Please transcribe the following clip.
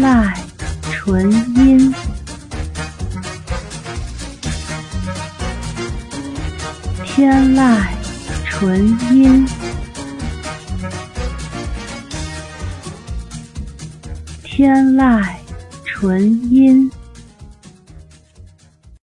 籁纯音，天籁纯音，天籁纯音。